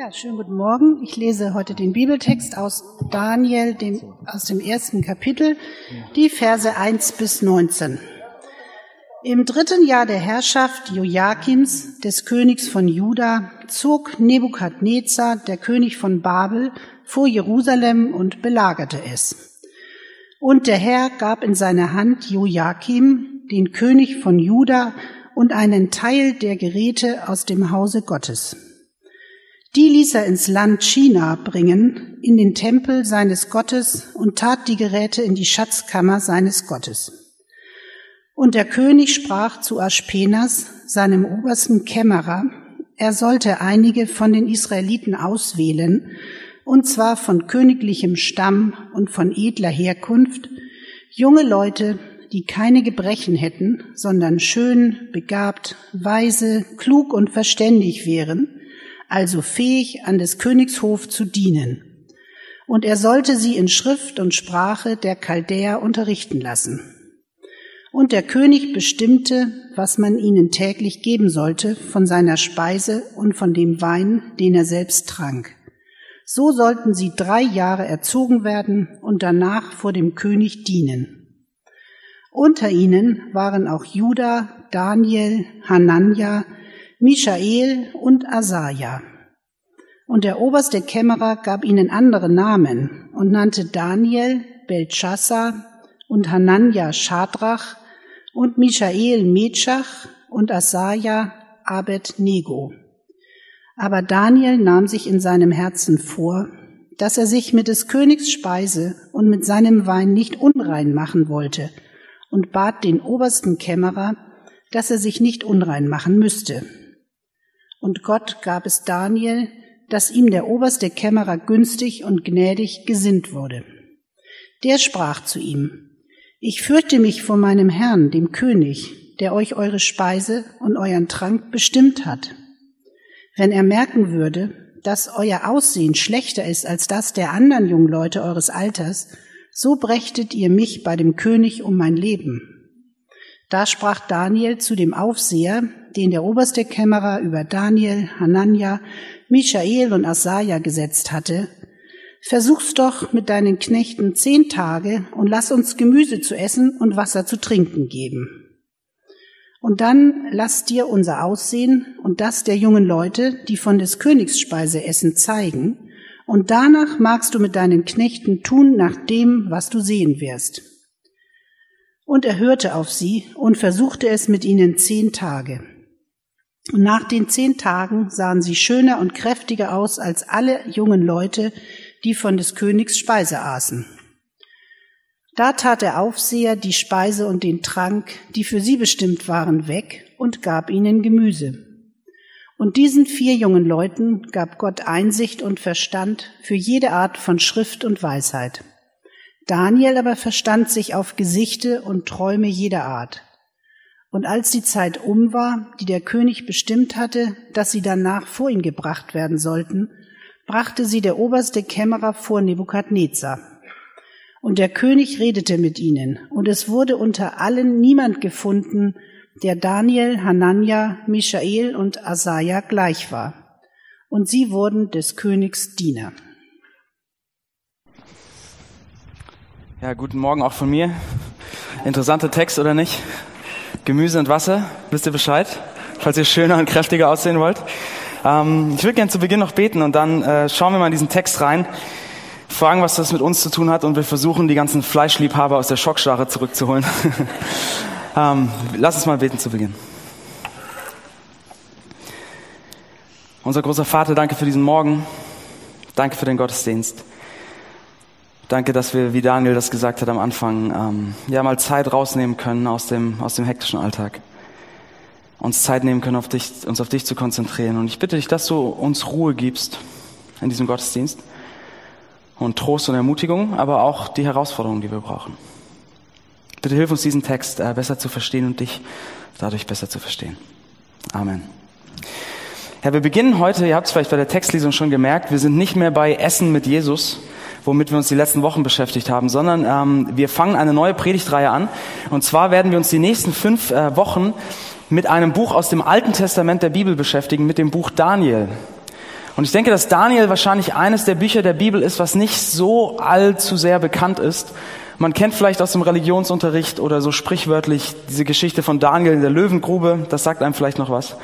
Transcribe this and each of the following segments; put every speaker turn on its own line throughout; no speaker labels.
Ja, schönen guten Morgen. Ich lese heute den Bibeltext aus Daniel, dem, aus dem ersten Kapitel, die Verse 1 bis 19. Im dritten Jahr der Herrschaft Joachims, des Königs von Juda, zog Nebukadnezar, der König von Babel, vor Jerusalem und belagerte es. Und der Herr gab in seine Hand Joachim, den König von Juda, und einen Teil der Geräte aus dem Hause Gottes. Die ließ er ins Land China bringen, in den Tempel seines Gottes und tat die Geräte in die Schatzkammer seines Gottes. Und der König sprach zu Aschpenas, seinem obersten Kämmerer, er sollte einige von den Israeliten auswählen, und zwar von königlichem Stamm und von edler Herkunft, junge Leute, die keine Gebrechen hätten, sondern schön, begabt, weise, klug und verständig wären, also fähig, an des Königs Hof zu dienen. Und er sollte sie in Schrift und Sprache der Chaldäer unterrichten lassen. Und der König bestimmte, was man ihnen täglich geben sollte von seiner Speise und von dem Wein, den er selbst trank. So sollten sie drei Jahre erzogen werden und danach vor dem König dienen. Unter ihnen waren auch Judah, Daniel, Hanania, Michael und Asaja. Und der oberste Kämmerer gab ihnen andere Namen und nannte Daniel Belshazzar und Hanania Schadrach und Michael Metschach und Asaja Abed-Nego. Aber Daniel nahm sich in seinem Herzen vor, dass er sich mit des Königs Speise und mit seinem Wein nicht unrein machen wollte und bat den obersten Kämmerer, dass er sich nicht unrein machen müsste. Und Gott gab es Daniel, dass ihm der oberste Kämmerer günstig und gnädig gesinnt wurde. Der sprach zu ihm, ich fürchte mich vor meinem Herrn, dem König, der euch eure Speise und euren Trank bestimmt hat. Wenn er merken würde, dass euer Aussehen schlechter ist als das der anderen jungen Leute eures Alters, so brächtet ihr mich bei dem König um mein Leben. Da sprach Daniel zu dem Aufseher, den der oberste Kämmerer über Daniel, Hanania, Michael und Asaja gesetzt hatte, Versuch's doch mit deinen Knechten zehn Tage und lass uns Gemüse zu essen und Wasser zu trinken geben. Und dann lass dir unser Aussehen und das der jungen Leute, die von des Königs Speise essen, zeigen, und danach magst du mit deinen Knechten tun nach dem, was du sehen wirst. Und er hörte auf sie und versuchte es mit ihnen zehn Tage. Und nach den zehn Tagen sahen sie schöner und kräftiger aus als alle jungen Leute, die von des Königs Speise aßen. Da tat der Aufseher die Speise und den Trank, die für sie bestimmt waren, weg und gab ihnen Gemüse. Und diesen vier jungen Leuten gab Gott Einsicht und Verstand für jede Art von Schrift und Weisheit. Daniel aber verstand sich auf Gesichte und Träume jeder Art. Und als die Zeit um war, die der König bestimmt hatte, dass sie danach vor ihn gebracht werden sollten, brachte sie der oberste Kämmerer vor Nebukadnezar. Und der König redete mit ihnen, und es wurde unter allen niemand gefunden, der Daniel, Hanania, Michael und Asaja gleich war. Und sie wurden des Königs Diener.
Ja, guten Morgen auch von mir. Interessanter Text oder nicht? Gemüse und Wasser, wisst ihr Bescheid? Falls ihr schöner und kräftiger aussehen wollt. Ähm, ich würde gerne zu Beginn noch beten und dann äh, schauen wir mal in diesen Text rein, fragen, was das mit uns zu tun hat und wir versuchen, die ganzen Fleischliebhaber aus der Schockstarre zurückzuholen. ähm, lass uns mal beten zu Beginn. Unser großer Vater, danke für diesen Morgen. Danke für den Gottesdienst. Danke, dass wir, wie Daniel das gesagt hat am Anfang, ähm, ja mal Zeit rausnehmen können aus dem, aus dem hektischen Alltag. Uns Zeit nehmen können, auf dich, uns auf dich zu konzentrieren. Und ich bitte dich, dass du uns Ruhe gibst in diesem Gottesdienst und Trost und Ermutigung, aber auch die Herausforderungen, die wir brauchen. Bitte hilf uns, diesen Text äh, besser zu verstehen und dich dadurch besser zu verstehen. Amen. Ja, wir beginnen heute, ihr habt es vielleicht bei der Textlesung schon gemerkt, wir sind nicht mehr bei Essen mit Jesus, womit wir uns die letzten Wochen beschäftigt haben, sondern ähm, wir fangen eine neue Predigtreihe an. Und zwar werden wir uns die nächsten fünf äh, Wochen mit einem Buch aus dem Alten Testament der Bibel beschäftigen, mit dem Buch Daniel. Und ich denke, dass Daniel wahrscheinlich eines der Bücher der Bibel ist, was nicht so allzu sehr bekannt ist. Man kennt vielleicht aus dem Religionsunterricht oder so sprichwörtlich diese Geschichte von Daniel in der Löwengrube. Das sagt einem vielleicht noch was.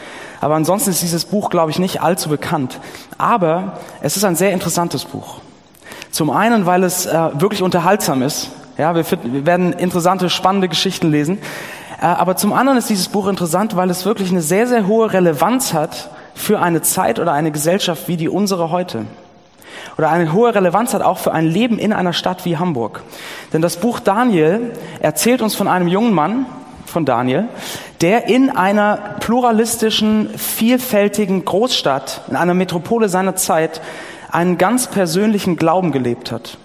Aber ansonsten ist dieses Buch, glaube ich, nicht allzu bekannt. Aber es ist ein sehr interessantes Buch. Zum einen, weil es äh, wirklich unterhaltsam ist. Ja, wir, wir werden interessante, spannende Geschichten lesen. Äh, aber zum anderen ist dieses Buch interessant, weil es wirklich eine sehr, sehr hohe Relevanz hat für eine Zeit oder eine Gesellschaft wie die unsere heute. Oder eine hohe Relevanz hat auch für ein Leben in einer Stadt wie Hamburg. Denn das Buch Daniel erzählt uns von einem jungen Mann, von Daniel, der in einer pluralistischen, vielfältigen Großstadt, in einer Metropole seiner Zeit, einen ganz persönlichen Glauben gelebt hat.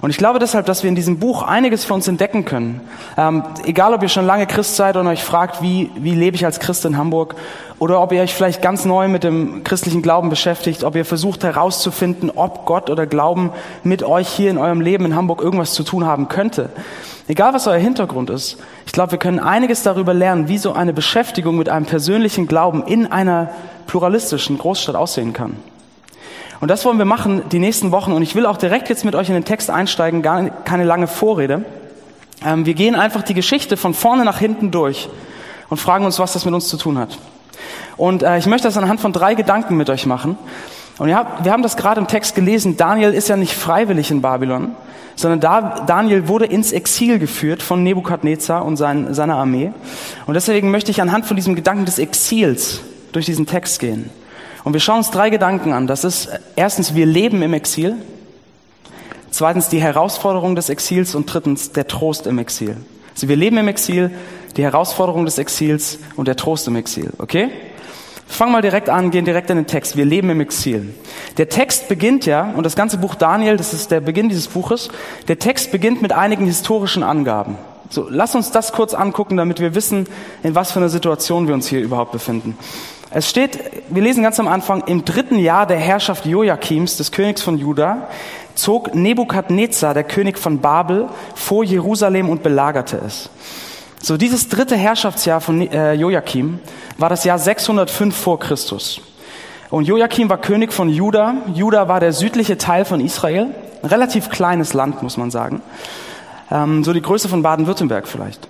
Und ich glaube deshalb, dass wir in diesem Buch einiges für uns entdecken können. Ähm, egal, ob ihr schon lange Christ seid und euch fragt, wie, wie lebe ich als Christ in Hamburg, oder ob ihr euch vielleicht ganz neu mit dem christlichen Glauben beschäftigt, ob ihr versucht herauszufinden, ob Gott oder Glauben mit euch hier in eurem Leben in Hamburg irgendwas zu tun haben könnte. Egal, was euer Hintergrund ist, ich glaube, wir können einiges darüber lernen, wie so eine Beschäftigung mit einem persönlichen Glauben in einer pluralistischen Großstadt aussehen kann. Und das wollen wir machen die nächsten Wochen. Und ich will auch direkt jetzt mit euch in den Text einsteigen, gar keine lange Vorrede. Ähm, wir gehen einfach die Geschichte von vorne nach hinten durch und fragen uns, was das mit uns zu tun hat. Und äh, ich möchte das anhand von drei Gedanken mit euch machen. Und ja, wir haben das gerade im Text gelesen. Daniel ist ja nicht freiwillig in Babylon, sondern da, Daniel wurde ins Exil geführt von Nebukadnezar und sein, seiner Armee. Und deswegen möchte ich anhand von diesem Gedanken des Exils durch diesen Text gehen. Und wir schauen uns drei Gedanken an. Das ist erstens, wir leben im Exil. Zweitens, die Herausforderung des Exils. Und drittens, der Trost im Exil. Also wir leben im Exil, die Herausforderung des Exils und der Trost im Exil. Okay? Fangen mal direkt an, gehen direkt in den Text. Wir leben im Exil. Der Text beginnt ja, und das ganze Buch Daniel, das ist der Beginn dieses Buches, der Text beginnt mit einigen historischen Angaben. So, lass uns das kurz angucken, damit wir wissen, in was für einer Situation wir uns hier überhaupt befinden. Es steht, wir lesen ganz am Anfang, im dritten Jahr der Herrschaft Joachims, des Königs von Juda, zog Nebukadnezar, der König von Babel, vor Jerusalem und belagerte es. So, dieses dritte Herrschaftsjahr von äh, Joachim war das Jahr 605 vor Christus. Und Joachim war König von Juda. Juda war der südliche Teil von Israel. Ein relativ kleines Land, muss man sagen. Ähm, so die Größe von Baden-Württemberg vielleicht.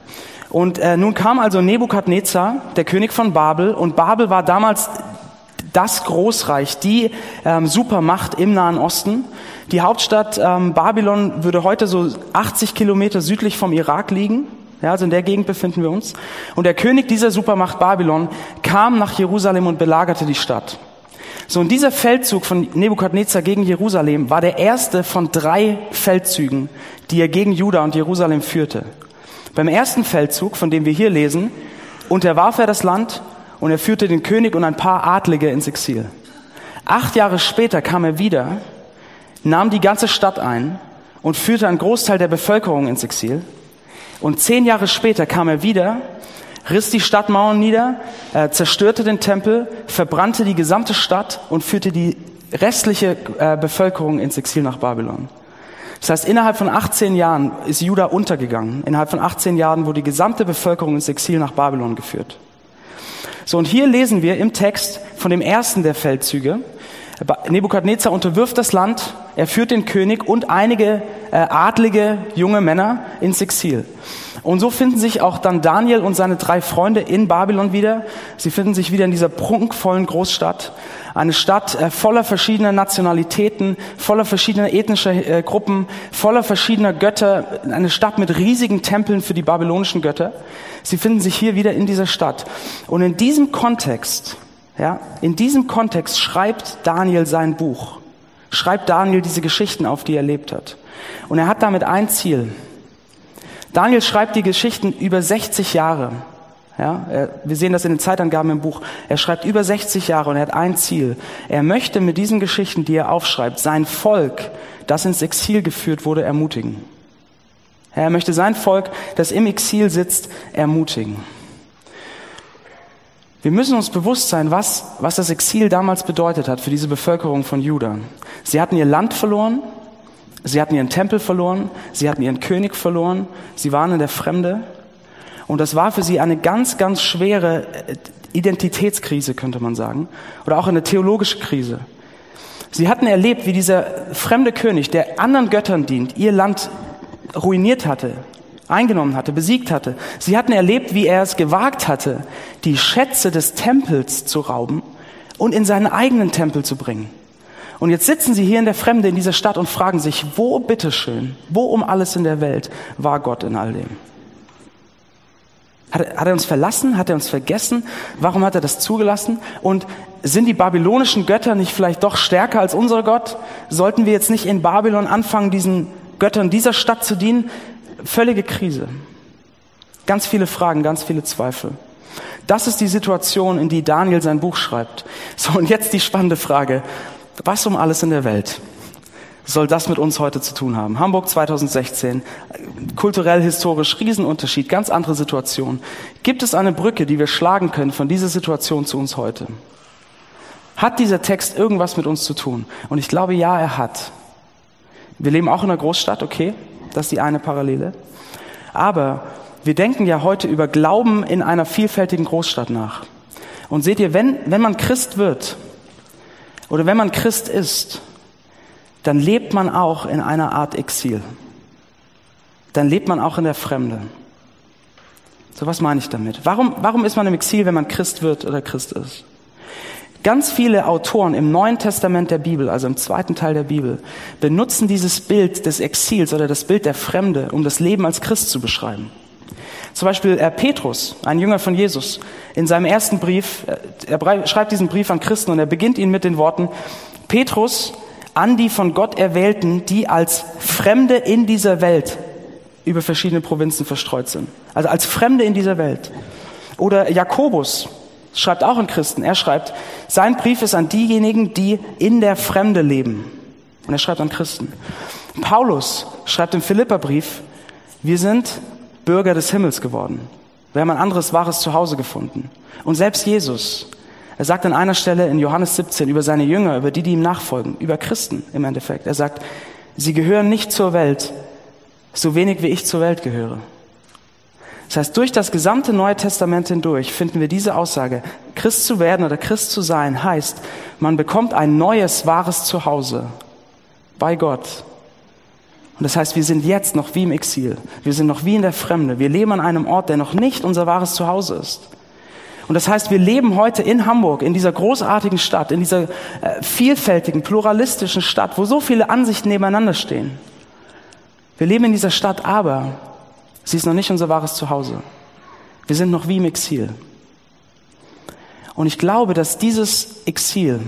Und äh, nun kam also Nebukadnezar, der König von Babel, und Babel war damals das Großreich, die ähm, Supermacht im Nahen Osten. Die Hauptstadt ähm, Babylon würde heute so 80 Kilometer südlich vom Irak liegen. Ja, also in der Gegend befinden wir uns. Und der König dieser Supermacht Babylon kam nach Jerusalem und belagerte die Stadt. So, und dieser Feldzug von Nebukadnezar gegen Jerusalem war der erste von drei Feldzügen, die er gegen Juda und Jerusalem führte. Beim ersten Feldzug, von dem wir hier lesen, unterwarf er das Land und er führte den König und ein paar Adlige ins Exil. Acht Jahre später kam er wieder, nahm die ganze Stadt ein und führte einen Großteil der Bevölkerung ins Exil. Und zehn Jahre später kam er wieder, riss die Stadtmauern nieder, äh, zerstörte den Tempel, verbrannte die gesamte Stadt und führte die restliche äh, Bevölkerung ins Exil nach Babylon. Das heißt, innerhalb von 18 Jahren ist Juda untergegangen. Innerhalb von 18 Jahren wurde die gesamte Bevölkerung ins Exil nach Babylon geführt. So, und hier lesen wir im Text von dem ersten der Feldzüge. Nebukadnezar unterwirft das Land, er führt den König und einige äh, adlige junge Männer ins Exil. Und so finden sich auch dann Daniel und seine drei Freunde in Babylon wieder. Sie finden sich wieder in dieser prunkvollen Großstadt. Eine Stadt äh, voller verschiedener Nationalitäten, voller verschiedener ethnischer äh, Gruppen, voller verschiedener Götter. Eine Stadt mit riesigen Tempeln für die babylonischen Götter. Sie finden sich hier wieder in dieser Stadt. Und in diesem Kontext, ja, in diesem Kontext schreibt Daniel sein Buch. Schreibt Daniel diese Geschichten auf, die er erlebt hat. Und er hat damit ein Ziel. Daniel schreibt die Geschichten über 60 Jahre. Ja, er, wir sehen das in den Zeitangaben im Buch. Er schreibt über 60 Jahre und er hat ein Ziel. Er möchte mit diesen Geschichten, die er aufschreibt, sein Volk, das ins Exil geführt wurde, ermutigen. Er möchte sein Volk, das im Exil sitzt, ermutigen. Wir müssen uns bewusst sein, was, was das Exil damals bedeutet hat für diese Bevölkerung von Juda. Sie hatten ihr Land verloren, sie hatten ihren Tempel verloren, sie hatten ihren König verloren, sie waren in der Fremde und das war für sie eine ganz, ganz schwere äh, Identitätskrise, könnte man sagen. Oder auch eine theologische Krise. Sie hatten erlebt, wie dieser fremde König, der anderen Göttern dient, ihr Land ruiniert hatte, eingenommen hatte, besiegt hatte. Sie hatten erlebt, wie er es gewagt hatte, die Schätze des Tempels zu rauben und in seinen eigenen Tempel zu bringen. Und jetzt sitzen sie hier in der Fremde in dieser Stadt und fragen sich, wo bitteschön, wo um alles in der Welt war Gott in all dem? Hat er, hat er uns verlassen? Hat er uns vergessen? Warum hat er das zugelassen? Und sind die babylonischen Götter nicht vielleicht doch stärker als unser Gott? Sollten wir jetzt nicht in Babylon anfangen, diesen Göttern dieser Stadt zu dienen? Völlige Krise. Ganz viele Fragen, ganz viele Zweifel. Das ist die Situation, in die Daniel sein Buch schreibt. So, und jetzt die spannende Frage. Was um alles in der Welt soll das mit uns heute zu tun haben? Hamburg 2016, kulturell, historisch, Riesenunterschied, ganz andere Situation. Gibt es eine Brücke, die wir schlagen können von dieser Situation zu uns heute? Hat dieser Text irgendwas mit uns zu tun? Und ich glaube, ja, er hat. Wir leben auch in einer Großstadt, okay, das ist die eine Parallele. Aber wir denken ja heute über Glauben in einer vielfältigen Großstadt nach. Und seht ihr, wenn, wenn man Christ wird oder wenn man Christ ist, dann lebt man auch in einer Art Exil. Dann lebt man auch in der Fremde. So was meine ich damit? Warum, warum ist man im Exil, wenn man Christ wird oder Christ ist? Ganz viele Autoren im Neuen Testament der Bibel, also im zweiten Teil der Bibel, benutzen dieses Bild des Exils oder das Bild der Fremde, um das Leben als Christ zu beschreiben. Zum Beispiel äh, Petrus, ein Jünger von Jesus, in seinem ersten Brief, äh, er schreibt diesen Brief an Christen und er beginnt ihn mit den Worten, Petrus, an die von Gott Erwählten, die als Fremde in dieser Welt über verschiedene Provinzen verstreut sind. Also als Fremde in dieser Welt. Oder Jakobus schreibt auch an Christen. Er schreibt, sein Brief ist an diejenigen, die in der Fremde leben. Und er schreibt an Christen. Paulus schreibt im Philipperbrief, wir sind Bürger des Himmels geworden. Wir haben ein anderes wahres Zuhause gefunden. Und selbst Jesus, er sagt an einer Stelle in Johannes 17 über seine Jünger, über die, die ihm nachfolgen, über Christen im Endeffekt. Er sagt, sie gehören nicht zur Welt, so wenig wie ich zur Welt gehöre. Das heißt, durch das gesamte Neue Testament hindurch finden wir diese Aussage, Christ zu werden oder Christ zu sein, heißt, man bekommt ein neues, wahres Zuhause bei Gott. Und das heißt, wir sind jetzt noch wie im Exil. Wir sind noch wie in der Fremde. Wir leben an einem Ort, der noch nicht unser wahres Zuhause ist. Und das heißt, wir leben heute in Hamburg, in dieser großartigen Stadt, in dieser äh, vielfältigen, pluralistischen Stadt, wo so viele Ansichten nebeneinander stehen. Wir leben in dieser Stadt, aber sie ist noch nicht unser wahres Zuhause. Wir sind noch wie im Exil. Und ich glaube, dass dieses Exil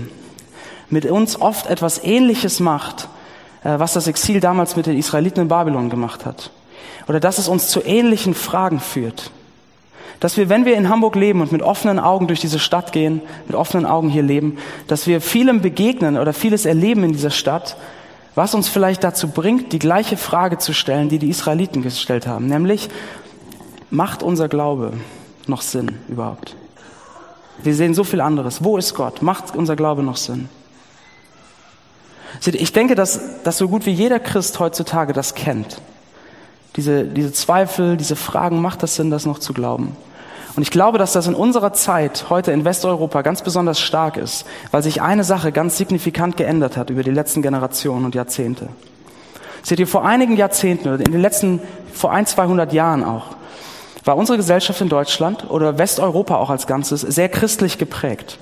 mit uns oft etwas Ähnliches macht, äh, was das Exil damals mit den Israeliten in Babylon gemacht hat. Oder dass es uns zu ähnlichen Fragen führt dass wir, wenn wir in Hamburg leben und mit offenen Augen durch diese Stadt gehen, mit offenen Augen hier leben, dass wir vielem begegnen oder vieles erleben in dieser Stadt, was uns vielleicht dazu bringt, die gleiche Frage zu stellen, die die Israeliten gestellt haben, nämlich, macht unser Glaube noch Sinn überhaupt? Wir sehen so viel anderes. Wo ist Gott? Macht unser Glaube noch Sinn? Ich denke, dass, dass so gut wie jeder Christ heutzutage das kennt. Diese, diese Zweifel, diese Fragen, macht das Sinn, das noch zu glauben? Und ich glaube, dass das in unserer Zeit heute in Westeuropa ganz besonders stark ist, weil sich eine Sache ganz signifikant geändert hat über die letzten Generationen und Jahrzehnte. Seht ihr, vor einigen Jahrzehnten oder in den letzten, vor ein, 200 Jahren auch, war unsere Gesellschaft in Deutschland oder Westeuropa auch als Ganzes sehr christlich geprägt.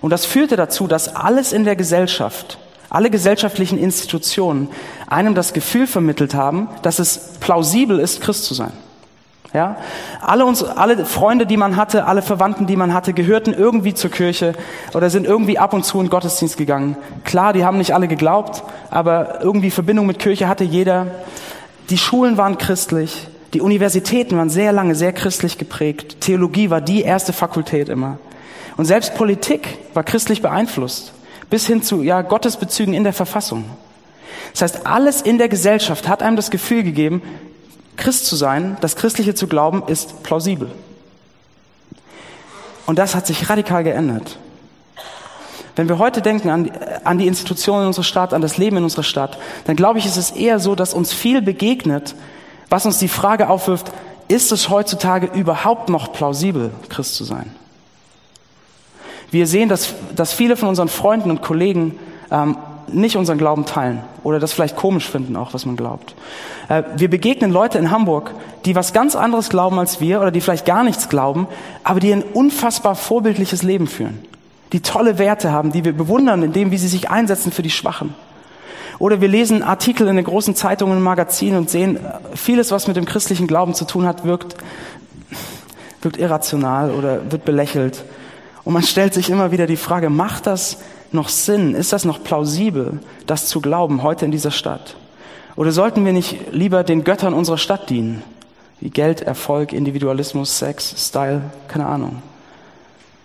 Und das führte dazu, dass alles in der Gesellschaft, alle gesellschaftlichen Institutionen einem das Gefühl vermittelt haben, dass es plausibel ist, Christ zu sein. Ja? Alle, uns, alle Freunde, die man hatte, alle Verwandten, die man hatte, gehörten irgendwie zur Kirche oder sind irgendwie ab und zu in Gottesdienst gegangen. Klar, die haben nicht alle geglaubt, aber irgendwie Verbindung mit Kirche hatte jeder. Die Schulen waren christlich, die Universitäten waren sehr lange sehr christlich geprägt. Theologie war die erste Fakultät immer. Und selbst Politik war christlich beeinflusst, bis hin zu ja, Gottesbezügen in der Verfassung. Das heißt, alles in der Gesellschaft hat einem das Gefühl gegeben, Christ zu sein, das Christliche zu glauben, ist plausibel. Und das hat sich radikal geändert. Wenn wir heute denken an, an die Institutionen in unserer Stadt, an das Leben in unserer Stadt, dann glaube ich, ist es eher so, dass uns viel begegnet, was uns die Frage aufwirft, ist es heutzutage überhaupt noch plausibel, Christ zu sein? Wir sehen, dass, dass viele von unseren Freunden und Kollegen ähm, nicht unseren Glauben teilen oder das vielleicht komisch finden, auch was man glaubt. Äh, wir begegnen Leute in Hamburg, die was ganz anderes glauben als wir oder die vielleicht gar nichts glauben, aber die ein unfassbar vorbildliches Leben führen, die tolle Werte haben, die wir bewundern in dem, wie sie sich einsetzen für die Schwachen. Oder wir lesen Artikel in den großen Zeitungen und Magazinen und sehen, vieles, was mit dem christlichen Glauben zu tun hat, wirkt, wirkt irrational oder wird belächelt. Und man stellt sich immer wieder die Frage, macht das noch Sinn? Ist das noch plausibel, das zu glauben heute in dieser Stadt? Oder sollten wir nicht lieber den Göttern unserer Stadt dienen? Wie Geld, Erfolg, Individualismus, Sex, Style, keine Ahnung.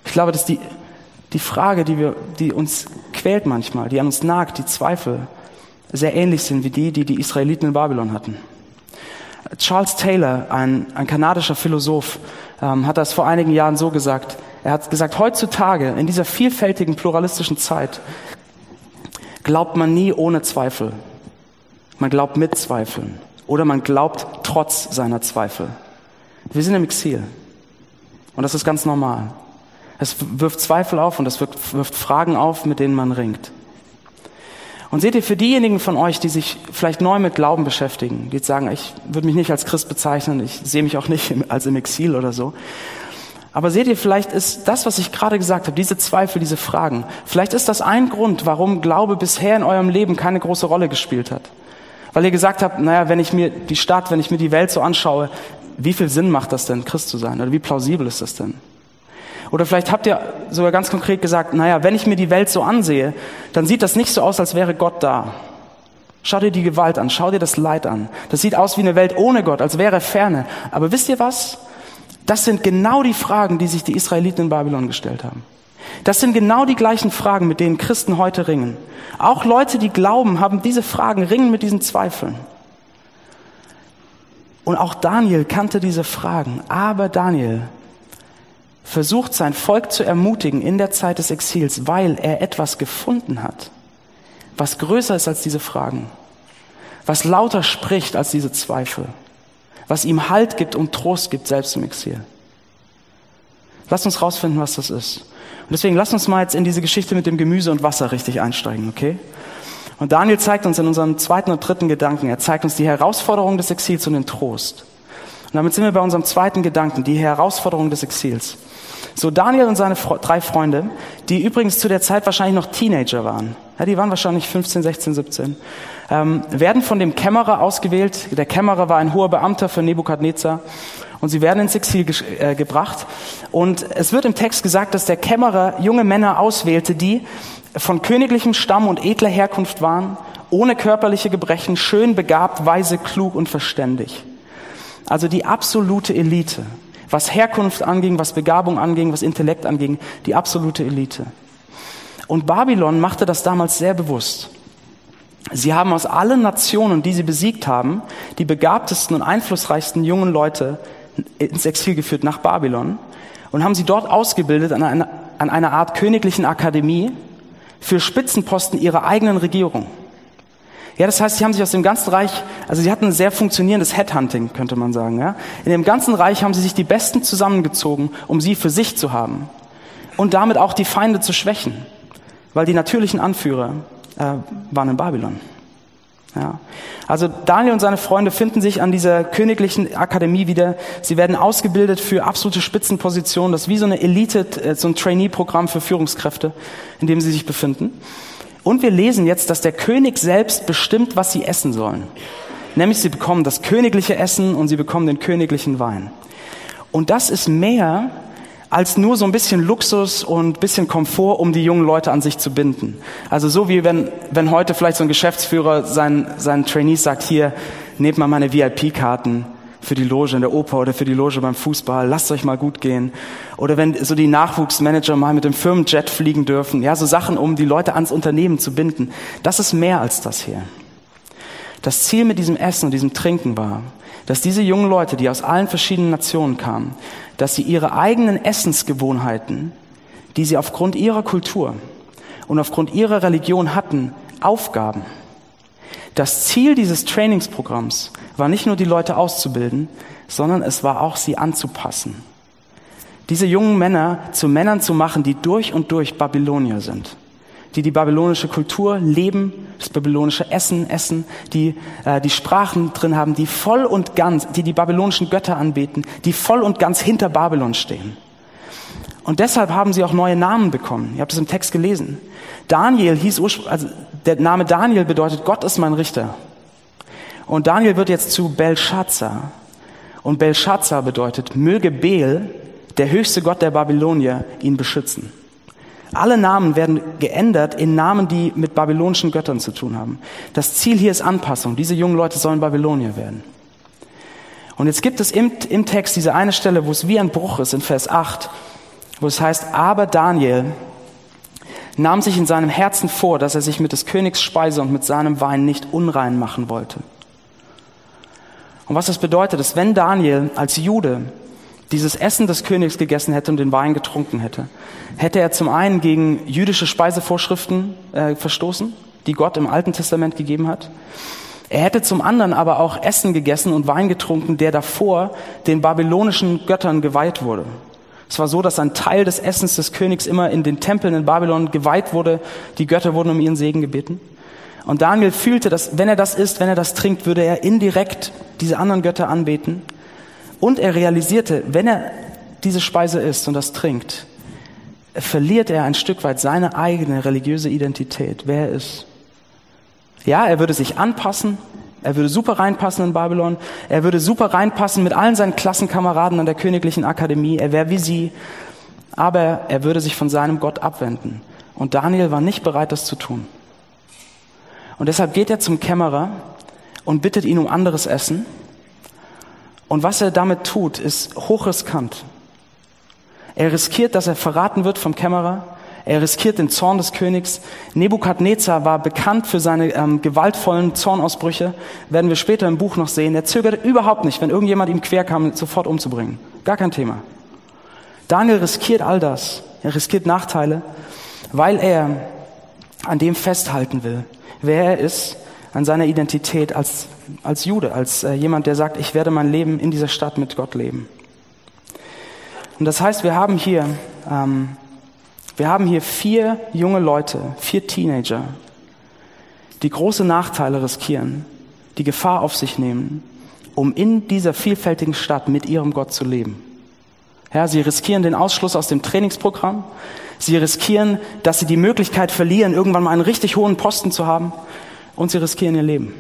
Ich glaube, dass die, die Frage, die, wir, die uns quält manchmal, die an uns nagt, die Zweifel, sehr ähnlich sind wie die, die die Israeliten in Babylon hatten. Charles Taylor, ein, ein kanadischer Philosoph, ähm, hat das vor einigen Jahren so gesagt. Er hat gesagt, heutzutage, in dieser vielfältigen, pluralistischen Zeit, glaubt man nie ohne Zweifel. Man glaubt mit Zweifeln. Oder man glaubt trotz seiner Zweifel. Wir sind im Exil. Und das ist ganz normal. Es wirft Zweifel auf und es wirft Fragen auf, mit denen man ringt. Und seht ihr, für diejenigen von euch, die sich vielleicht neu mit Glauben beschäftigen, die jetzt sagen, ich würde mich nicht als Christ bezeichnen, ich sehe mich auch nicht als im Exil oder so. Aber seht ihr, vielleicht ist das, was ich gerade gesagt habe, diese Zweifel, diese Fragen, vielleicht ist das ein Grund, warum Glaube bisher in eurem Leben keine große Rolle gespielt hat. Weil ihr gesagt habt, naja, wenn ich mir die Stadt, wenn ich mir die Welt so anschaue, wie viel Sinn macht das denn, Christ zu sein? Oder wie plausibel ist das denn? Oder vielleicht habt ihr sogar ganz konkret gesagt, naja, wenn ich mir die Welt so ansehe, dann sieht das nicht so aus, als wäre Gott da. Schau dir die Gewalt an, schau dir das Leid an. Das sieht aus wie eine Welt ohne Gott, als wäre er ferne. Aber wisst ihr was? Das sind genau die Fragen, die sich die Israeliten in Babylon gestellt haben. Das sind genau die gleichen Fragen, mit denen Christen heute ringen. Auch Leute, die glauben, haben diese Fragen, ringen mit diesen Zweifeln. Und auch Daniel kannte diese Fragen. Aber Daniel versucht sein Volk zu ermutigen in der Zeit des Exils, weil er etwas gefunden hat, was größer ist als diese Fragen, was lauter spricht als diese Zweifel, was ihm Halt gibt und Trost gibt, selbst im Exil. Lass uns rausfinden, was das ist. Und deswegen lass uns mal jetzt in diese Geschichte mit dem Gemüse und Wasser richtig einsteigen, okay? Und Daniel zeigt uns in unserem zweiten und dritten Gedanken, er zeigt uns die Herausforderung des Exils und den Trost. Und damit sind wir bei unserem zweiten Gedanken, die Herausforderung des Exils. So Daniel und seine drei Freunde, die übrigens zu der Zeit wahrscheinlich noch Teenager waren, ja, die waren wahrscheinlich 15, 16, 17, ähm, werden von dem Kämmerer ausgewählt. Der Kämmerer war ein hoher Beamter für Nebukadnezar und sie werden ins Exil ge äh, gebracht. Und es wird im Text gesagt, dass der Kämmerer junge Männer auswählte, die von königlichem Stamm und edler Herkunft waren, ohne körperliche Gebrechen, schön begabt, weise, klug und verständig. Also die absolute Elite was Herkunft anging, was Begabung anging, was Intellekt anging, die absolute Elite. Und Babylon machte das damals sehr bewusst. Sie haben aus allen Nationen, die sie besiegt haben, die begabtesten und einflussreichsten jungen Leute ins Exil geführt nach Babylon und haben sie dort ausgebildet an einer, an einer Art königlichen Akademie für Spitzenposten ihrer eigenen Regierung. Ja, das heißt, sie haben sich aus dem ganzen Reich, also sie hatten ein sehr funktionierendes Headhunting, könnte man sagen. Ja? In dem ganzen Reich haben sie sich die Besten zusammengezogen, um sie für sich zu haben und damit auch die Feinde zu schwächen, weil die natürlichen Anführer äh, waren in Babylon. Ja. Also Daniel und seine Freunde finden sich an dieser königlichen Akademie wieder. Sie werden ausgebildet für absolute Spitzenpositionen. Das ist wie so eine Elite, äh, so ein Trainee-Programm für Führungskräfte, in dem sie sich befinden. Und wir lesen jetzt, dass der König selbst bestimmt, was sie essen sollen. Nämlich sie bekommen das königliche Essen und sie bekommen den königlichen Wein. Und das ist mehr als nur so ein bisschen Luxus und bisschen Komfort, um die jungen Leute an sich zu binden. Also so wie wenn, wenn heute vielleicht so ein Geschäftsführer seinen, seinen Trainees sagt, hier, nehmt mal meine VIP-Karten, für die Loge in der Oper oder für die Loge beim Fußball, lasst euch mal gut gehen. Oder wenn so die Nachwuchsmanager mal mit dem Firmenjet fliegen dürfen, ja, so Sachen, um die Leute ans Unternehmen zu binden. Das ist mehr als das hier. Das Ziel mit diesem Essen und diesem Trinken war, dass diese jungen Leute, die aus allen verschiedenen Nationen kamen, dass sie ihre eigenen Essensgewohnheiten, die sie aufgrund ihrer Kultur und aufgrund ihrer Religion hatten, aufgaben. Das Ziel dieses Trainingsprogramms war nicht nur die Leute auszubilden, sondern es war auch sie anzupassen. Diese jungen Männer zu Männern zu machen, die durch und durch Babylonier sind, die die babylonische Kultur leben, das babylonische Essen essen, die äh, die Sprachen drin haben, die voll und ganz, die die babylonischen Götter anbeten, die voll und ganz hinter Babylon stehen. Und deshalb haben sie auch neue Namen bekommen. Ihr habt es im Text gelesen. Daniel hieß ursprünglich, also der Name Daniel bedeutet Gott ist mein Richter. Und Daniel wird jetzt zu Belshazzar. Und Belshazzar bedeutet, möge Bel, der höchste Gott der Babylonier, ihn beschützen. Alle Namen werden geändert in Namen, die mit babylonischen Göttern zu tun haben. Das Ziel hier ist Anpassung. Diese jungen Leute sollen Babylonier werden. Und jetzt gibt es im, im Text diese eine Stelle, wo es wie ein Bruch ist, in Vers 8, wo es heißt, aber Daniel nahm sich in seinem Herzen vor, dass er sich mit des Königs Speise und mit seinem Wein nicht unrein machen wollte. Und was das bedeutet, ist, wenn Daniel als Jude dieses Essen des Königs gegessen hätte und den Wein getrunken hätte, hätte er zum einen gegen jüdische Speisevorschriften äh, verstoßen, die Gott im Alten Testament gegeben hat. Er hätte zum anderen aber auch Essen gegessen und Wein getrunken, der davor den babylonischen Göttern geweiht wurde. Es war so, dass ein Teil des Essens des Königs immer in den Tempeln in Babylon geweiht wurde. Die Götter wurden um ihren Segen gebeten. Und Daniel fühlte, dass wenn er das isst, wenn er das trinkt, würde er indirekt diese anderen Götter anbeten. Und er realisierte, wenn er diese Speise isst und das trinkt, verliert er ein Stück weit seine eigene religiöse Identität, wer er ist. Ja, er würde sich anpassen, er würde super reinpassen in Babylon, er würde super reinpassen mit allen seinen Klassenkameraden an der königlichen Akademie, er wäre wie sie, aber er würde sich von seinem Gott abwenden. Und Daniel war nicht bereit, das zu tun. Und deshalb geht er zum Kämmerer und bittet ihn um anderes Essen. Und was er damit tut, ist hochriskant. Er riskiert, dass er verraten wird vom Kämmerer. Er riskiert den Zorn des Königs. Nebukadnezar war bekannt für seine ähm, gewaltvollen Zornausbrüche. Werden wir später im Buch noch sehen. Er zögerte überhaupt nicht, wenn irgendjemand ihm quer kam, sofort umzubringen. Gar kein Thema. Daniel riskiert all das. Er riskiert Nachteile, weil er an dem festhalten will, wer er ist, an seiner Identität als, als Jude, als äh, jemand, der sagt, ich werde mein Leben in dieser Stadt mit Gott leben. Und das heißt, wir haben hier, ähm, wir haben hier vier junge Leute, vier Teenager, die große Nachteile riskieren, die Gefahr auf sich nehmen, um in dieser vielfältigen Stadt mit ihrem Gott zu leben. Ja, sie riskieren den Ausschluss aus dem Trainingsprogramm. Sie riskieren, dass sie die Möglichkeit verlieren, irgendwann mal einen richtig hohen Posten zu haben. Und sie riskieren ihr Leben.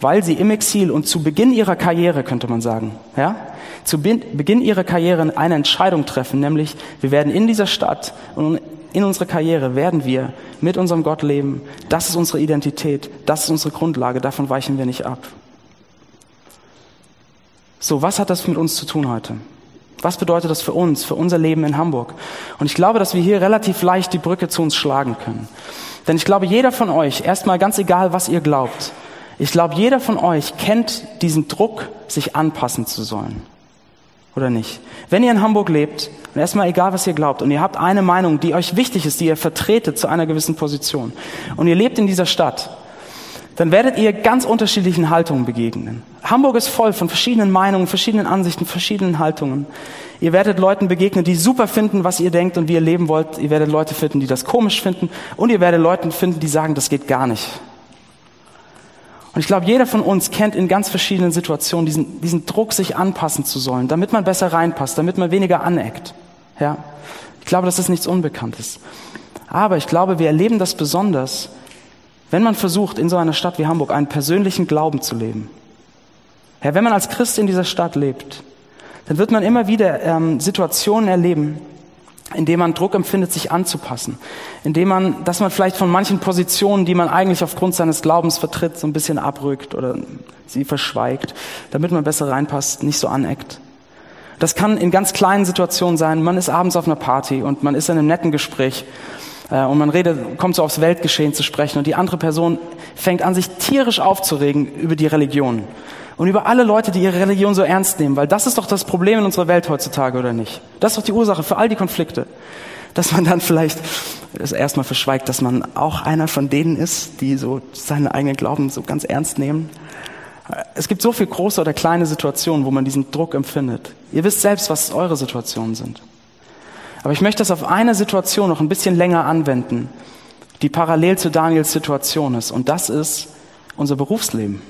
Weil sie im Exil und zu Beginn ihrer Karriere, könnte man sagen, ja, zu Beginn ihrer Karriere eine Entscheidung treffen, nämlich wir werden in dieser Stadt und in unserer Karriere werden wir mit unserem Gott leben. Das ist unsere Identität, das ist unsere Grundlage, davon weichen wir nicht ab. So, was hat das mit uns zu tun heute? Was bedeutet das für uns, für unser Leben in Hamburg? Und ich glaube, dass wir hier relativ leicht die Brücke zu uns schlagen können. Denn ich glaube, jeder von euch, erstmal ganz egal, was ihr glaubt, ich glaube, jeder von euch kennt diesen Druck, sich anpassen zu sollen. Oder nicht? Wenn ihr in Hamburg lebt, und erstmal egal, was ihr glaubt, und ihr habt eine Meinung, die euch wichtig ist, die ihr vertretet zu einer gewissen Position, und ihr lebt in dieser Stadt, dann werdet ihr ganz unterschiedlichen Haltungen begegnen. Hamburg ist voll von verschiedenen Meinungen, verschiedenen Ansichten, verschiedenen Haltungen. Ihr werdet Leuten begegnen, die super finden, was ihr denkt und wie ihr leben wollt. Ihr werdet Leute finden, die das komisch finden. Und ihr werdet Leute finden, die sagen, das geht gar nicht. Und ich glaube, jeder von uns kennt in ganz verschiedenen Situationen diesen, diesen Druck, sich anpassen zu sollen, damit man besser reinpasst, damit man weniger aneckt. Ja? Ich glaube, das ist nichts Unbekanntes. Aber ich glaube, wir erleben das besonders, wenn man versucht, in so einer Stadt wie Hamburg einen persönlichen Glauben zu leben. Ja, wenn man als Christ in dieser Stadt lebt, dann wird man immer wieder ähm, Situationen erleben, in denen man Druck empfindet, sich anzupassen, in dem man, dass man vielleicht von manchen Positionen, die man eigentlich aufgrund seines Glaubens vertritt, so ein bisschen abrückt oder sie verschweigt, damit man besser reinpasst, nicht so aneckt. Das kann in ganz kleinen Situationen sein. Man ist abends auf einer Party und man ist in einem netten Gespräch und man redet, kommt so aufs Weltgeschehen zu sprechen und die andere Person fängt an, sich tierisch aufzuregen über die Religion und über alle Leute, die ihre Religion so ernst nehmen, weil das ist doch das Problem in unserer Welt heutzutage, oder nicht? Das ist doch die Ursache für all die Konflikte. Dass man dann vielleicht das erstmal verschweigt, dass man auch einer von denen ist, die so seinen eigenen Glauben so ganz ernst nehmen. Es gibt so viele große oder kleine Situationen, wo man diesen Druck empfindet. Ihr wisst selbst, was eure Situationen sind. Aber ich möchte das auf eine Situation noch ein bisschen länger anwenden, die parallel zu Daniels Situation ist. Und das ist unser Berufsleben.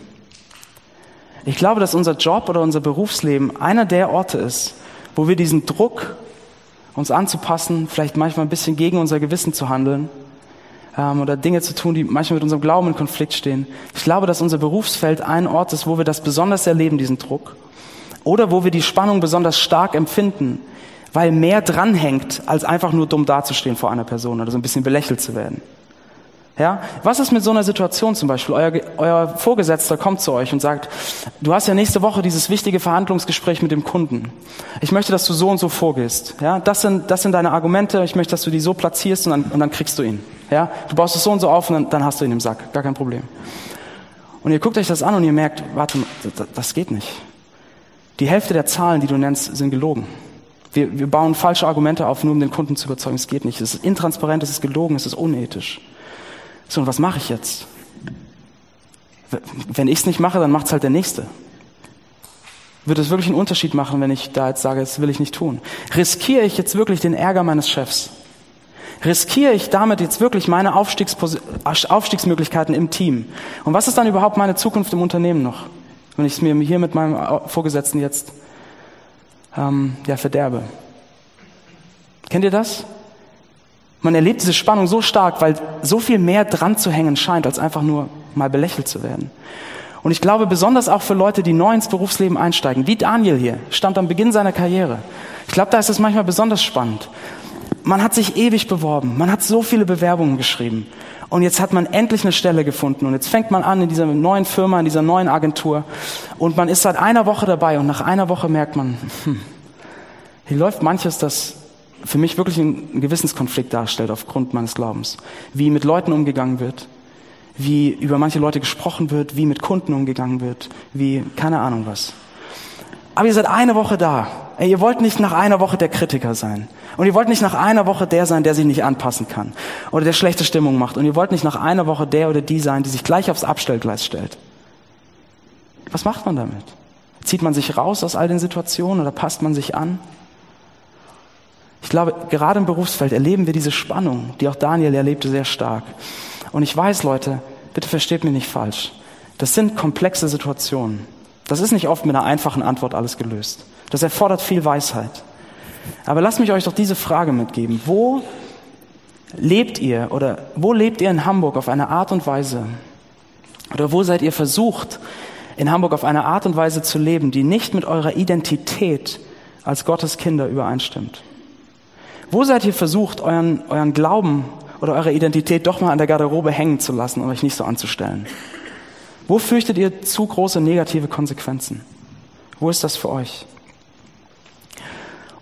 Ich glaube, dass unser Job oder unser Berufsleben einer der Orte ist, wo wir diesen Druck, uns anzupassen, vielleicht manchmal ein bisschen gegen unser Gewissen zu handeln ähm, oder Dinge zu tun, die manchmal mit unserem Glauben in Konflikt stehen. Ich glaube, dass unser Berufsfeld ein Ort ist, wo wir das besonders erleben, diesen Druck. Oder wo wir die Spannung besonders stark empfinden, weil mehr dranhängt, als einfach nur dumm dazustehen vor einer Person oder so ein bisschen belächelt zu werden. Ja? Was ist mit so einer Situation zum Beispiel? Euer, euer Vorgesetzter kommt zu euch und sagt, du hast ja nächste Woche dieses wichtige Verhandlungsgespräch mit dem Kunden. Ich möchte, dass du so und so vorgehst. Ja? Das, sind, das sind deine Argumente. Ich möchte, dass du die so platzierst und dann, und dann kriegst du ihn. Ja? Du baust es so und so auf und dann, dann hast du ihn im Sack. Gar kein Problem. Und ihr guckt euch das an und ihr merkt, warte, das, das geht nicht. Die Hälfte der Zahlen, die du nennst, sind gelogen. Wir, wir bauen falsche Argumente auf, nur um den Kunden zu überzeugen. Es geht nicht. Es ist intransparent, es ist gelogen, es ist unethisch. So, und was mache ich jetzt? Wenn ich es nicht mache, dann macht es halt der Nächste. Wird es wirklich einen Unterschied machen, wenn ich da jetzt sage, das will ich nicht tun? Riskiere ich jetzt wirklich den Ärger meines Chefs? Riskiere ich damit jetzt wirklich meine Aufstiegsmöglichkeiten im Team? Und was ist dann überhaupt meine Zukunft im Unternehmen noch, wenn ich es mir hier mit meinem Vorgesetzten jetzt ähm, ja, verderbe? Kennt ihr das? Man erlebt diese Spannung so stark, weil so viel mehr dran zu hängen scheint, als einfach nur mal belächelt zu werden. Und ich glaube, besonders auch für Leute, die neu ins Berufsleben einsteigen, wie Daniel hier, stand am Beginn seiner Karriere. Ich glaube, da ist es manchmal besonders spannend. Man hat sich ewig beworben, man hat so viele Bewerbungen geschrieben. Und jetzt hat man endlich eine Stelle gefunden. Und jetzt fängt man an in dieser neuen Firma, in dieser neuen Agentur. Und man ist seit einer Woche dabei. Und nach einer Woche merkt man, hm, hier läuft manches, das für mich wirklich einen Gewissenskonflikt darstellt aufgrund meines Glaubens. Wie mit Leuten umgegangen wird, wie über manche Leute gesprochen wird, wie mit Kunden umgegangen wird, wie keine Ahnung was. Aber ihr seid eine Woche da. Ey, ihr wollt nicht nach einer Woche der Kritiker sein. Und ihr wollt nicht nach einer Woche der sein, der sich nicht anpassen kann. Oder der schlechte Stimmung macht. Und ihr wollt nicht nach einer Woche der oder die sein, die sich gleich aufs Abstellgleis stellt. Was macht man damit? Zieht man sich raus aus all den Situationen oder passt man sich an? Ich glaube, gerade im Berufsfeld erleben wir diese Spannung, die auch Daniel erlebte, sehr stark. Und ich weiß, Leute, bitte versteht mich nicht falsch. Das sind komplexe Situationen. Das ist nicht oft mit einer einfachen Antwort alles gelöst. Das erfordert viel Weisheit. Aber lasst mich euch doch diese Frage mitgeben. Wo lebt ihr oder wo lebt ihr in Hamburg auf eine Art und Weise oder wo seid ihr versucht, in Hamburg auf eine Art und Weise zu leben, die nicht mit eurer Identität als Gottes Kinder übereinstimmt? Wo seid ihr versucht, euren, euren Glauben oder eure Identität doch mal an der Garderobe hängen zu lassen und euch nicht so anzustellen? Wo fürchtet ihr zu große negative Konsequenzen? Wo ist das für euch?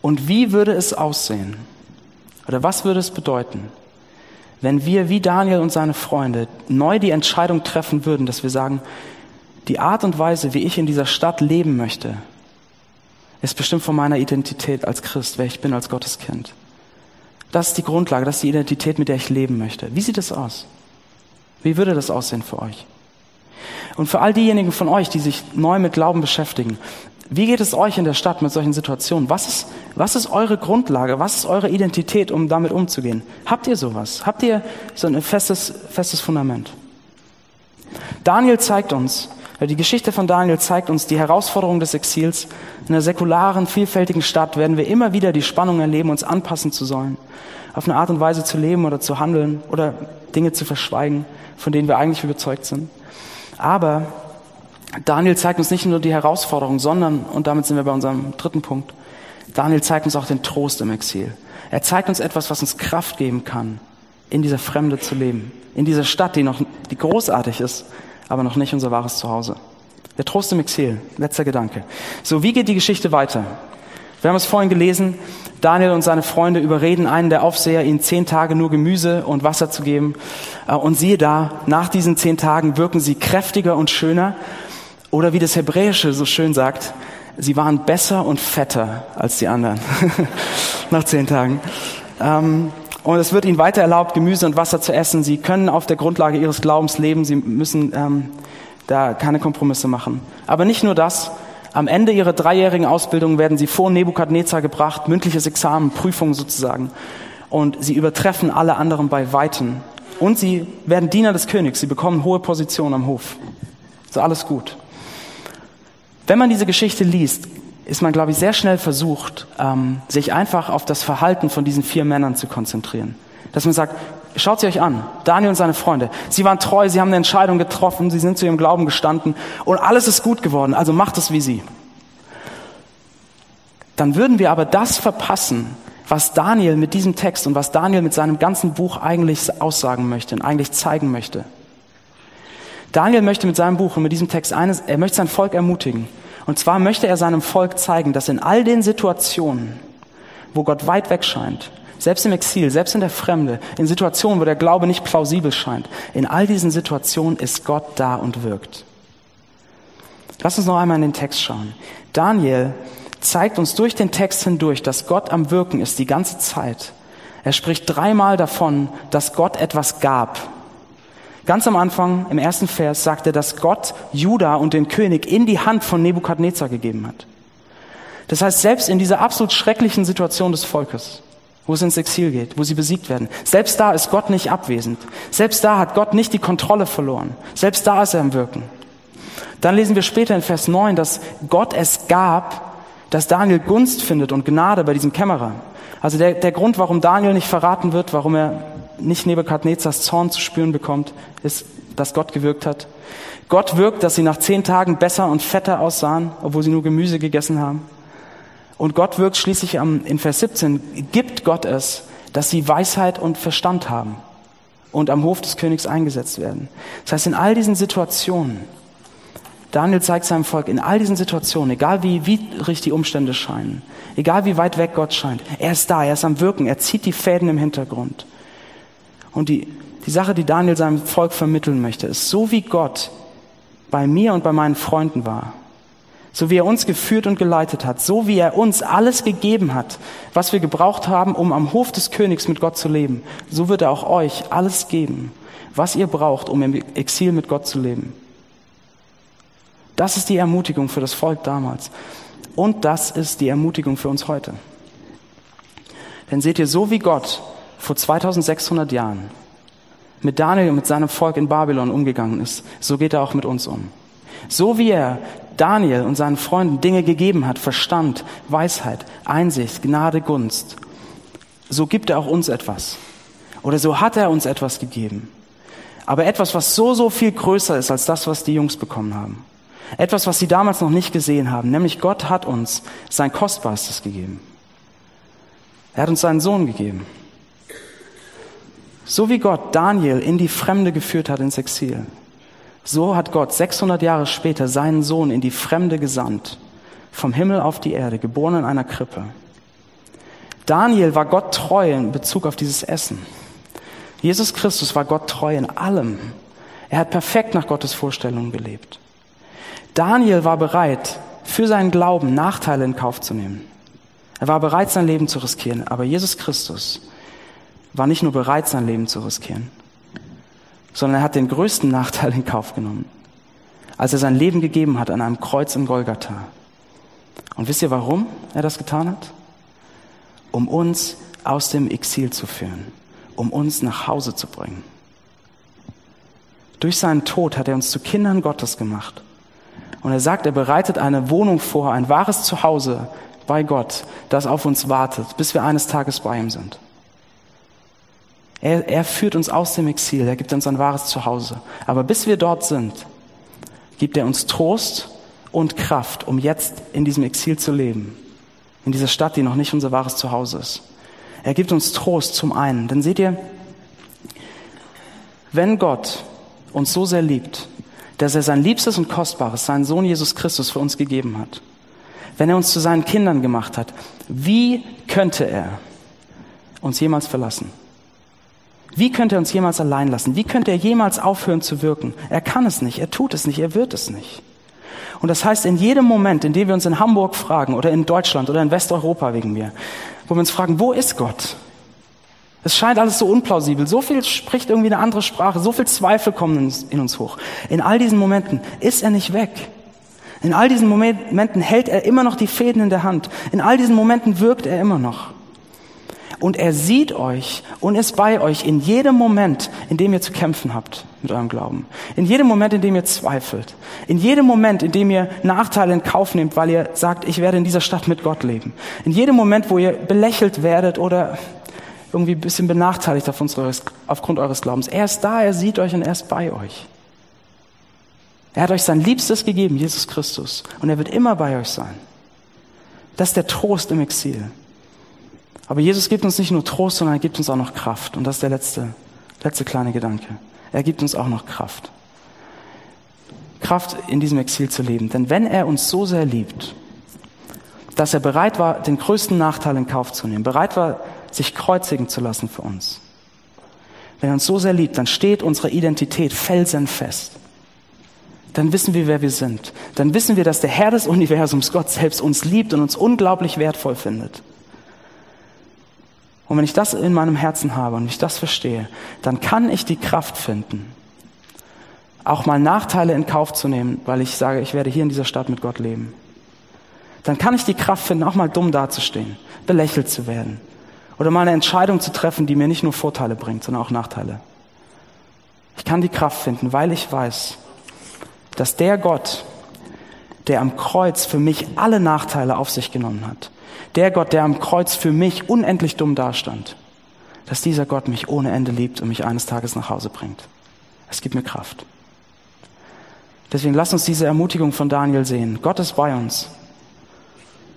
Und wie würde es aussehen? Oder was würde es bedeuten, wenn wir wie Daniel und seine Freunde neu die Entscheidung treffen würden, dass wir sagen, die Art und Weise, wie ich in dieser Stadt leben möchte, ist bestimmt von meiner Identität als Christ, wer ich bin als Gotteskind. Das ist die Grundlage, das ist die Identität, mit der ich leben möchte. Wie sieht es aus? Wie würde das aussehen für euch? Und für all diejenigen von euch, die sich neu mit Glauben beschäftigen, wie geht es euch in der Stadt mit solchen Situationen? Was ist, was ist eure Grundlage? Was ist eure Identität, um damit umzugehen? Habt ihr sowas? Habt ihr so ein festes, festes Fundament? Daniel zeigt uns, die Geschichte von Daniel zeigt uns die Herausforderung des Exils. In einer säkularen, vielfältigen Stadt werden wir immer wieder die Spannung erleben, uns anpassen zu sollen, auf eine Art und Weise zu leben oder zu handeln oder Dinge zu verschweigen, von denen wir eigentlich überzeugt sind. Aber Daniel zeigt uns nicht nur die Herausforderung, sondern, und damit sind wir bei unserem dritten Punkt, Daniel zeigt uns auch den Trost im Exil. Er zeigt uns etwas, was uns Kraft geben kann, in dieser Fremde zu leben, in dieser Stadt, die noch, die großartig ist, aber noch nicht unser wahres Zuhause. Der Trost im Exil, letzter Gedanke. So, wie geht die Geschichte weiter? Wir haben es vorhin gelesen, Daniel und seine Freunde überreden einen der Aufseher, ihnen zehn Tage nur Gemüse und Wasser zu geben. Äh, und siehe da, nach diesen zehn Tagen wirken sie kräftiger und schöner. Oder wie das Hebräische so schön sagt, sie waren besser und fetter als die anderen. nach zehn Tagen. Ähm, und es wird ihnen weiter erlaubt, Gemüse und Wasser zu essen. Sie können auf der Grundlage ihres Glaubens leben. Sie müssen ähm, da keine Kompromisse machen. Aber nicht nur das. Am Ende ihrer dreijährigen Ausbildung werden sie vor Nebukadnezar gebracht, mündliches Examen, Prüfung sozusagen. Und sie übertreffen alle anderen bei Weitem. Und sie werden Diener des Königs. Sie bekommen hohe Positionen am Hof. So alles gut. Wenn man diese Geschichte liest, ist man, glaube ich, sehr schnell versucht, ähm, sich einfach auf das Verhalten von diesen vier Männern zu konzentrieren. Dass man sagt, schaut sie euch an, Daniel und seine Freunde. Sie waren treu, sie haben eine Entscheidung getroffen, sie sind zu ihrem Glauben gestanden und alles ist gut geworden, also macht es wie sie. Dann würden wir aber das verpassen, was Daniel mit diesem Text und was Daniel mit seinem ganzen Buch eigentlich aussagen möchte und eigentlich zeigen möchte. Daniel möchte mit seinem Buch und mit diesem Text eines, er möchte sein Volk ermutigen. Und zwar möchte er seinem Volk zeigen, dass in all den Situationen, wo Gott weit weg scheint, selbst im Exil, selbst in der Fremde, in Situationen, wo der Glaube nicht plausibel scheint, in all diesen Situationen ist Gott da und wirkt. Lass uns noch einmal in den Text schauen. Daniel zeigt uns durch den Text hindurch, dass Gott am Wirken ist die ganze Zeit. Er spricht dreimal davon, dass Gott etwas gab. Ganz am Anfang, im ersten Vers, sagt er, dass Gott Juda und den König in die Hand von Nebukadnezar gegeben hat. Das heißt, selbst in dieser absolut schrecklichen Situation des Volkes, wo es ins Exil geht, wo sie besiegt werden, selbst da ist Gott nicht abwesend. Selbst da hat Gott nicht die Kontrolle verloren. Selbst da ist er im Wirken. Dann lesen wir später in Vers 9, dass Gott es gab, dass Daniel Gunst findet und Gnade bei diesem Kämmerer. Also der, der Grund, warum Daniel nicht verraten wird, warum er nicht Nebukadnezars Zorn zu spüren bekommt, ist, dass Gott gewirkt hat. Gott wirkt, dass sie nach zehn Tagen besser und fetter aussahen, obwohl sie nur Gemüse gegessen haben. Und Gott wirkt schließlich in Vers 17, gibt Gott es, dass sie Weisheit und Verstand haben und am Hof des Königs eingesetzt werden. Das heißt, in all diesen Situationen, Daniel zeigt seinem Volk in all diesen Situationen, egal wie widrig die Umstände scheinen, egal wie weit weg Gott scheint, er ist da, er ist am Wirken, er zieht die Fäden im Hintergrund. Und die, die Sache, die Daniel seinem Volk vermitteln möchte, ist, so wie Gott bei mir und bei meinen Freunden war, so wie er uns geführt und geleitet hat, so wie er uns alles gegeben hat, was wir gebraucht haben, um am Hof des Königs mit Gott zu leben, so wird er auch euch alles geben, was ihr braucht, um im Exil mit Gott zu leben. Das ist die Ermutigung für das Volk damals. Und das ist die Ermutigung für uns heute. Denn seht ihr, so wie Gott vor 2600 Jahren mit Daniel und mit seinem Volk in Babylon umgegangen ist, so geht er auch mit uns um. So wie er Daniel und seinen Freunden Dinge gegeben hat, Verstand, Weisheit, Einsicht, Gnade, Gunst, so gibt er auch uns etwas. Oder so hat er uns etwas gegeben. Aber etwas, was so, so viel größer ist als das, was die Jungs bekommen haben. Etwas, was sie damals noch nicht gesehen haben, nämlich Gott hat uns sein Kostbarstes gegeben. Er hat uns seinen Sohn gegeben. So wie Gott Daniel in die Fremde geführt hat ins Exil, so hat Gott 600 Jahre später seinen Sohn in die Fremde gesandt, vom Himmel auf die Erde, geboren in einer Krippe. Daniel war Gott treu in Bezug auf dieses Essen. Jesus Christus war Gott treu in allem. Er hat perfekt nach Gottes Vorstellungen gelebt. Daniel war bereit, für seinen Glauben Nachteile in Kauf zu nehmen. Er war bereit, sein Leben zu riskieren. Aber Jesus Christus war nicht nur bereit, sein Leben zu riskieren, sondern er hat den größten Nachteil in Kauf genommen, als er sein Leben gegeben hat an einem Kreuz in Golgatha. Und wisst ihr, warum er das getan hat? Um uns aus dem Exil zu führen, um uns nach Hause zu bringen. Durch seinen Tod hat er uns zu Kindern Gottes gemacht. Und er sagt, er bereitet eine Wohnung vor, ein wahres Zuhause bei Gott, das auf uns wartet, bis wir eines Tages bei ihm sind. Er, er führt uns aus dem Exil, er gibt uns ein wahres Zuhause. Aber bis wir dort sind, gibt er uns Trost und Kraft, um jetzt in diesem Exil zu leben. In dieser Stadt, die noch nicht unser wahres Zuhause ist. Er gibt uns Trost zum einen. Denn seht ihr, wenn Gott uns so sehr liebt, dass er sein Liebstes und Kostbares, seinen Sohn Jesus Christus für uns gegeben hat, wenn er uns zu seinen Kindern gemacht hat, wie könnte er uns jemals verlassen? Wie könnte er uns jemals allein lassen? Wie könnte er jemals aufhören zu wirken? Er kann es nicht, er tut es nicht, er wird es nicht. Und das heißt, in jedem Moment, in dem wir uns in Hamburg fragen oder in Deutschland oder in Westeuropa wegen mir, wo wir uns fragen, wo ist Gott? Es scheint alles so unplausibel. So viel spricht irgendwie eine andere Sprache. So viel Zweifel kommen in uns hoch. In all diesen Momenten ist er nicht weg. In all diesen Momenten hält er immer noch die Fäden in der Hand. In all diesen Momenten wirkt er immer noch. Und er sieht euch und ist bei euch in jedem Moment, in dem ihr zu kämpfen habt mit eurem Glauben. In jedem Moment, in dem ihr zweifelt. In jedem Moment, in dem ihr Nachteile in Kauf nehmt, weil ihr sagt, ich werde in dieser Stadt mit Gott leben. In jedem Moment, wo ihr belächelt werdet oder irgendwie ein bisschen benachteiligt aufgrund eures Glaubens. Er ist da, er sieht euch und er ist bei euch. Er hat euch sein Liebstes gegeben, Jesus Christus. Und er wird immer bei euch sein. Das ist der Trost im Exil. Aber Jesus gibt uns nicht nur Trost, sondern er gibt uns auch noch Kraft. Und das ist der letzte, letzte kleine Gedanke. Er gibt uns auch noch Kraft. Kraft in diesem Exil zu leben. Denn wenn er uns so sehr liebt, dass er bereit war, den größten Nachteil in Kauf zu nehmen, bereit war, sich kreuzigen zu lassen für uns. Wenn er uns so sehr liebt, dann steht unsere Identität felsenfest. Dann wissen wir, wer wir sind. Dann wissen wir, dass der Herr des Universums, Gott selbst, uns liebt und uns unglaublich wertvoll findet. Und wenn ich das in meinem Herzen habe und ich das verstehe, dann kann ich die Kraft finden, auch mal Nachteile in Kauf zu nehmen, weil ich sage, ich werde hier in dieser Stadt mit Gott leben. Dann kann ich die Kraft finden, auch mal dumm dazustehen, belächelt zu werden, oder mal eine Entscheidung zu treffen, die mir nicht nur Vorteile bringt, sondern auch Nachteile. Ich kann die Kraft finden, weil ich weiß, dass der Gott, der am Kreuz für mich alle Nachteile auf sich genommen hat, der Gott, der am Kreuz für mich unendlich dumm dastand, dass dieser Gott mich ohne Ende liebt und mich eines Tages nach Hause bringt. Es gibt mir Kraft. Deswegen lasst uns diese Ermutigung von Daniel sehen. Gott ist bei uns.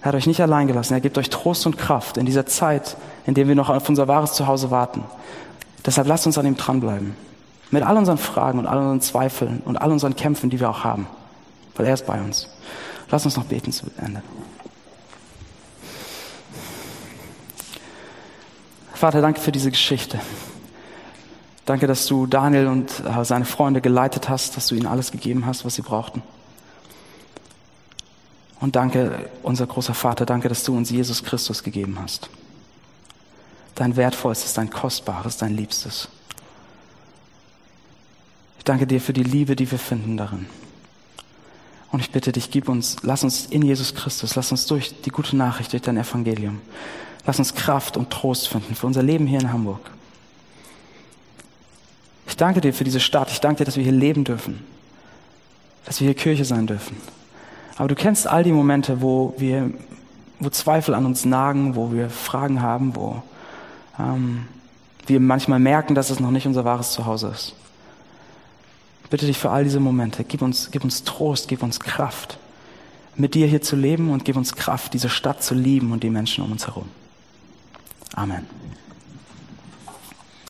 Er hat euch nicht allein gelassen. Er gibt euch Trost und Kraft in dieser Zeit, in der wir noch auf unser wahres Zuhause warten. Deshalb lasst uns an ihm dranbleiben. Mit all unseren Fragen und all unseren Zweifeln und all unseren Kämpfen, die wir auch haben. Weil er ist bei uns. Lasst uns noch beten zu Ende. Vater, danke für diese Geschichte. Danke, dass du Daniel und äh, seine Freunde geleitet hast, dass du ihnen alles gegeben hast, was sie brauchten. Und danke, unser großer Vater, danke, dass du uns Jesus Christus gegeben hast. Dein wertvollstes, dein kostbares, dein liebstes. Ich danke dir für die Liebe, die wir finden darin. Und ich bitte dich, gib uns, lass uns in Jesus Christus, lass uns durch die gute Nachricht, durch dein Evangelium, lass uns Kraft und Trost finden für unser Leben hier in Hamburg. Ich danke dir für diese Stadt. Ich danke dir, dass wir hier leben dürfen, dass wir hier Kirche sein dürfen. Aber du kennst all die Momente, wo wir, wo Zweifel an uns nagen, wo wir Fragen haben, wo ähm, wir manchmal merken, dass es noch nicht unser wahres Zuhause ist. Bitte dich für all diese Momente, gib uns, gib uns Trost, gib uns Kraft, mit dir hier zu leben und gib uns Kraft, diese Stadt zu lieben und die Menschen um uns herum. Amen.